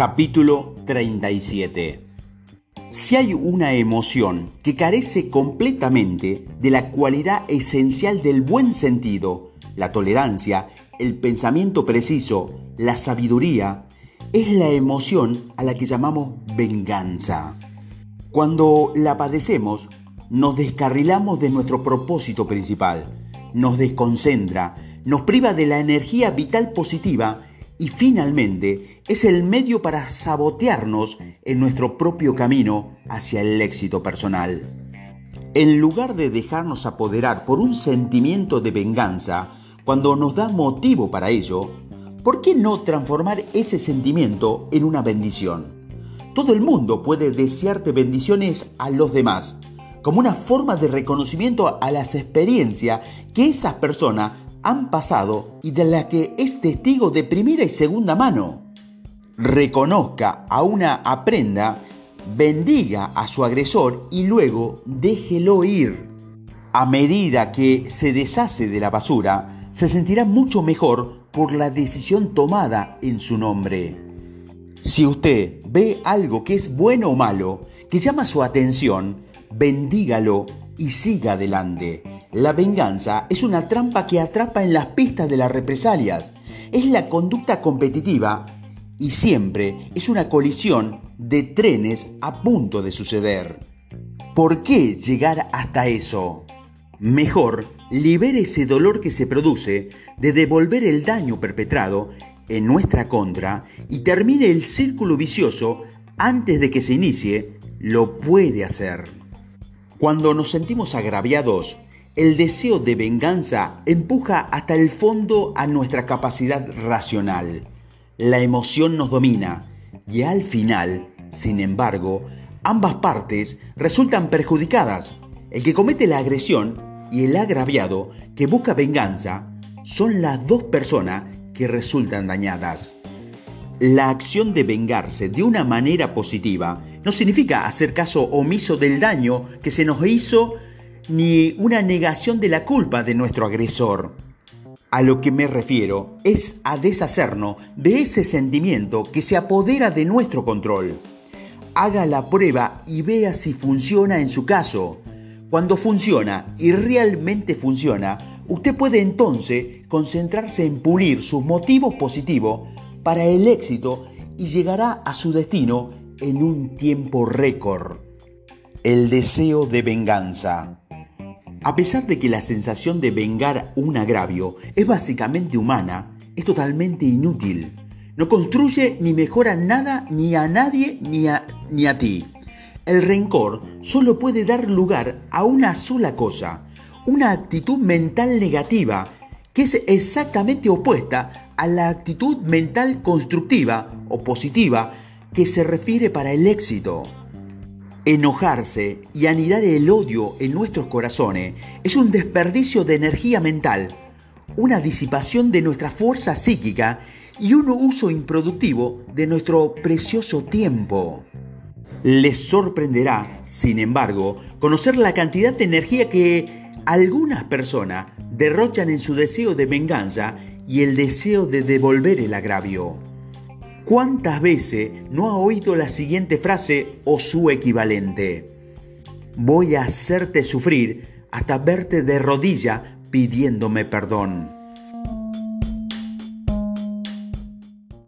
Capítulo 37 Si hay una emoción que carece completamente de la cualidad esencial del buen sentido, la tolerancia, el pensamiento preciso, la sabiduría, es la emoción a la que llamamos venganza. Cuando la padecemos, nos descarrilamos de nuestro propósito principal, nos desconcentra, nos priva de la energía vital positiva y finalmente es el medio para sabotearnos en nuestro propio camino hacia el éxito personal. En lugar de dejarnos apoderar por un sentimiento de venganza, cuando nos da motivo para ello, ¿por qué no transformar ese sentimiento en una bendición? Todo el mundo puede desearte bendiciones a los demás, como una forma de reconocimiento a las experiencias que esas personas han pasado y de la que es testigo de primera y segunda mano. Reconozca a una aprenda, bendiga a su agresor y luego déjelo ir. A medida que se deshace de la basura, se sentirá mucho mejor por la decisión tomada en su nombre. Si usted ve algo que es bueno o malo, que llama su atención, bendígalo y siga adelante. La venganza es una trampa que atrapa en las pistas de las represalias. Es la conducta competitiva y siempre es una colisión de trenes a punto de suceder. ¿Por qué llegar hasta eso? Mejor libere ese dolor que se produce de devolver el daño perpetrado en nuestra contra y termine el círculo vicioso antes de que se inicie, lo puede hacer. Cuando nos sentimos agraviados, el deseo de venganza empuja hasta el fondo a nuestra capacidad racional. La emoción nos domina y al final, sin embargo, ambas partes resultan perjudicadas. El que comete la agresión y el agraviado que busca venganza son las dos personas que resultan dañadas. La acción de vengarse de una manera positiva no significa hacer caso omiso del daño que se nos hizo ni una negación de la culpa de nuestro agresor. A lo que me refiero es a deshacernos de ese sentimiento que se apodera de nuestro control. Haga la prueba y vea si funciona en su caso. Cuando funciona y realmente funciona, usted puede entonces concentrarse en pulir sus motivos positivos para el éxito y llegará a su destino en un tiempo récord. El deseo de venganza. A pesar de que la sensación de vengar un agravio es básicamente humana, es totalmente inútil. No construye ni mejora nada ni a nadie ni a, ni a ti. El rencor solo puede dar lugar a una sola cosa, una actitud mental negativa, que es exactamente opuesta a la actitud mental constructiva o positiva que se refiere para el éxito. Enojarse y anidar el odio en nuestros corazones es un desperdicio de energía mental, una disipación de nuestra fuerza psíquica y un uso improductivo de nuestro precioso tiempo. Les sorprenderá, sin embargo, conocer la cantidad de energía que algunas personas derrochan en su deseo de venganza y el deseo de devolver el agravio. ¿Cuántas veces no ha oído la siguiente frase o su equivalente? Voy a hacerte sufrir hasta verte de rodilla pidiéndome perdón.